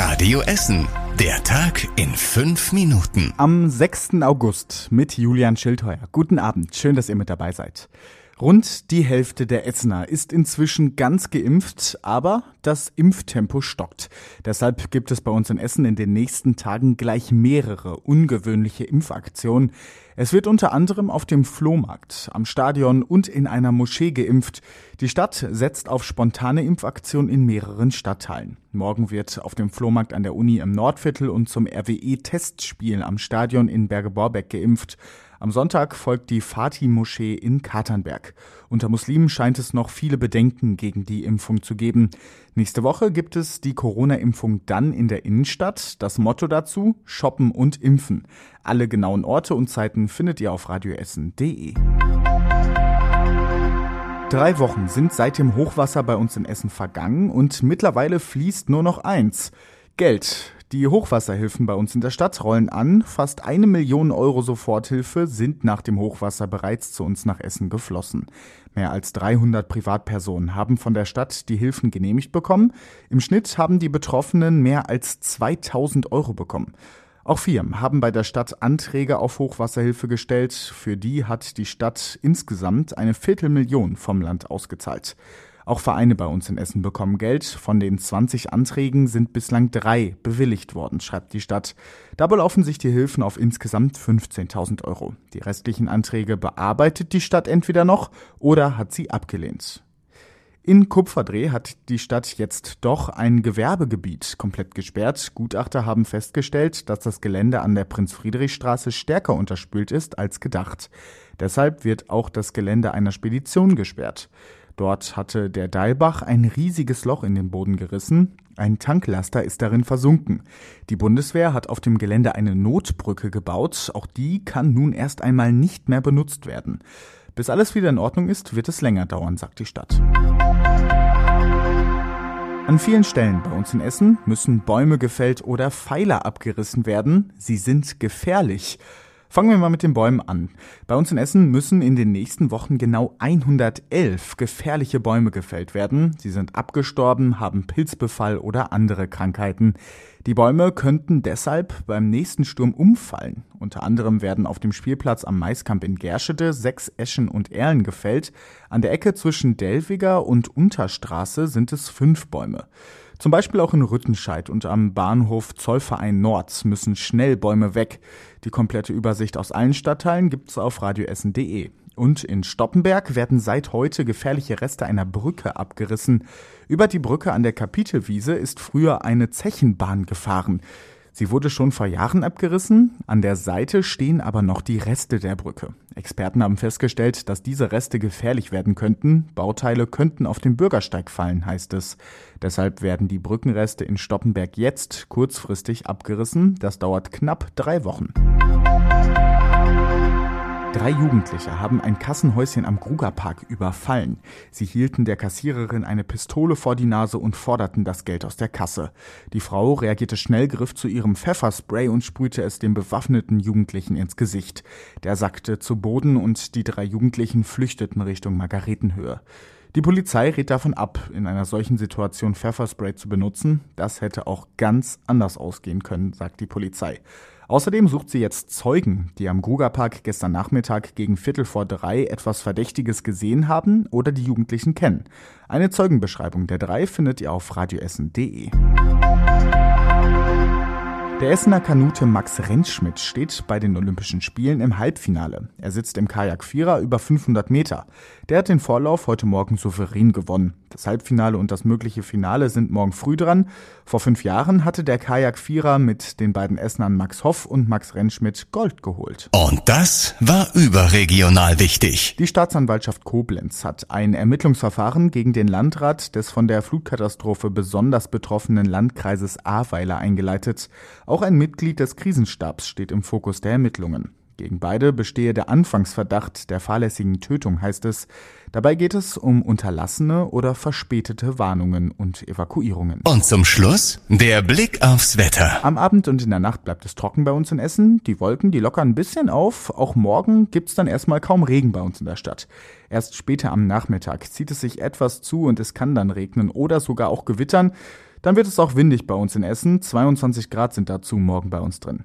Radio Essen. Der Tag in fünf Minuten. Am 6. August mit Julian Schildheuer. Guten Abend, schön, dass ihr mit dabei seid. Rund die Hälfte der Essener ist inzwischen ganz geimpft, aber das Impftempo stockt. Deshalb gibt es bei uns in Essen in den nächsten Tagen gleich mehrere ungewöhnliche Impfaktionen. Es wird unter anderem auf dem Flohmarkt, am Stadion und in einer Moschee geimpft. Die Stadt setzt auf spontane Impfaktionen in mehreren Stadtteilen. Morgen wird auf dem Flohmarkt an der Uni im Nordviertel und zum RWE-Testspiel am Stadion in Berge-Borbeck geimpft. Am Sonntag folgt die Fatih-Moschee in Katernberg. Unter Muslimen scheint es noch viele Bedenken gegen die Impfung zu geben. Nächste Woche gibt es die Corona-Impfung dann in der Innenstadt. Das Motto dazu: Shoppen und Impfen. Alle genauen Orte und Zeiten findet ihr auf radioessen.de. Drei Wochen sind seit dem Hochwasser bei uns in Essen vergangen und mittlerweile fließt nur noch eins. Geld. Die Hochwasserhilfen bei uns in der Stadt rollen an. Fast eine Million Euro Soforthilfe sind nach dem Hochwasser bereits zu uns nach Essen geflossen. Mehr als 300 Privatpersonen haben von der Stadt die Hilfen genehmigt bekommen. Im Schnitt haben die Betroffenen mehr als 2000 Euro bekommen. Auch Firmen haben bei der Stadt Anträge auf Hochwasserhilfe gestellt. Für die hat die Stadt insgesamt eine Viertelmillion vom Land ausgezahlt. Auch Vereine bei uns in Essen bekommen Geld. Von den 20 Anträgen sind bislang drei bewilligt worden, schreibt die Stadt. Da belaufen sich die Hilfen auf insgesamt 15.000 Euro. Die restlichen Anträge bearbeitet die Stadt entweder noch oder hat sie abgelehnt. In Kupferdreh hat die Stadt jetzt doch ein Gewerbegebiet komplett gesperrt. Gutachter haben festgestellt, dass das Gelände an der Prinz-Friedrich-Straße stärker unterspült ist als gedacht. Deshalb wird auch das Gelände einer Spedition gesperrt. Dort hatte der Deilbach ein riesiges Loch in den Boden gerissen. Ein Tanklaster ist darin versunken. Die Bundeswehr hat auf dem Gelände eine Notbrücke gebaut. Auch die kann nun erst einmal nicht mehr benutzt werden. Bis alles wieder in Ordnung ist, wird es länger dauern, sagt die Stadt. An vielen Stellen bei uns in Essen müssen Bäume gefällt oder Pfeiler abgerissen werden. Sie sind gefährlich. Fangen wir mal mit den Bäumen an. Bei uns in Essen müssen in den nächsten Wochen genau 111 gefährliche Bäume gefällt werden. Sie sind abgestorben, haben Pilzbefall oder andere Krankheiten. Die Bäume könnten deshalb beim nächsten Sturm umfallen. Unter anderem werden auf dem Spielplatz am Maiskamp in Gerschede sechs Eschen und Erlen gefällt. An der Ecke zwischen Delwiger und Unterstraße sind es fünf Bäume. Zum Beispiel auch in Rüttenscheid und am Bahnhof Zollverein Nord müssen schnell Bäume weg. Die komplette Übersicht aus allen Stadtteilen gibt's auf radioessen.de. Und in Stoppenberg werden seit heute gefährliche Reste einer Brücke abgerissen. Über die Brücke an der Kapitelwiese ist früher eine Zechenbahn gefahren. Sie wurde schon vor Jahren abgerissen, an der Seite stehen aber noch die Reste der Brücke. Experten haben festgestellt, dass diese Reste gefährlich werden könnten. Bauteile könnten auf den Bürgersteig fallen, heißt es. Deshalb werden die Brückenreste in Stoppenberg jetzt kurzfristig abgerissen. Das dauert knapp drei Wochen. Drei Jugendliche haben ein Kassenhäuschen am Grugerpark überfallen. Sie hielten der Kassiererin eine Pistole vor die Nase und forderten das Geld aus der Kasse. Die Frau reagierte schnell, griff zu ihrem Pfefferspray und sprühte es dem bewaffneten Jugendlichen ins Gesicht. Der sackte zu Boden und die drei Jugendlichen flüchteten Richtung Margaretenhöhe. Die Polizei rät davon ab, in einer solchen Situation Pfefferspray zu benutzen. Das hätte auch ganz anders ausgehen können, sagt die Polizei. Außerdem sucht sie jetzt Zeugen, die am Grugerpark gestern Nachmittag gegen Viertel vor drei etwas Verdächtiges gesehen haben oder die Jugendlichen kennen. Eine Zeugenbeschreibung der drei findet ihr auf radioessen.de. Der Essener Kanute Max Rentschmidt steht bei den Olympischen Spielen im Halbfinale. Er sitzt im Kajak Vierer über 500 Meter. Der hat den Vorlauf heute Morgen souverän gewonnen. Das Halbfinale und das mögliche Finale sind morgen früh dran. Vor fünf Jahren hatte der Kajak Vierer mit den beiden Essenern Max Hoff und Max Rentschmidt Gold geholt. Und das war überregional wichtig. Die Staatsanwaltschaft Koblenz hat ein Ermittlungsverfahren gegen den Landrat des von der Flutkatastrophe besonders betroffenen Landkreises Ahrweiler eingeleitet. Auch ein Mitglied des Krisenstabs steht im Fokus der Ermittlungen. Gegen beide bestehe der Anfangsverdacht der fahrlässigen Tötung, heißt es. Dabei geht es um unterlassene oder verspätete Warnungen und Evakuierungen. Und zum Schluss der Blick aufs Wetter. Am Abend und in der Nacht bleibt es trocken bei uns in Essen. Die Wolken, die lockern ein bisschen auf. Auch morgen gibt's dann erstmal kaum Regen bei uns in der Stadt. Erst später am Nachmittag zieht es sich etwas zu und es kann dann regnen oder sogar auch gewittern. Dann wird es auch windig bei uns in Essen. 22 Grad sind dazu morgen bei uns drin.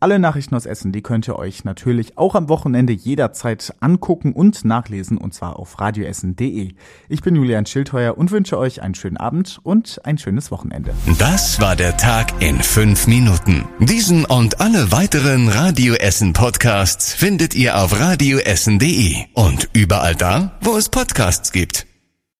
Alle Nachrichten aus Essen, die könnt ihr euch natürlich auch am Wochenende jederzeit angucken und nachlesen und zwar auf radioessen.de. Ich bin Julian Schildheuer und wünsche euch einen schönen Abend und ein schönes Wochenende. Das war der Tag in fünf Minuten. Diesen und alle weiteren Radio Essen Podcasts findet ihr auf radioessen.de und überall da, wo es Podcasts gibt.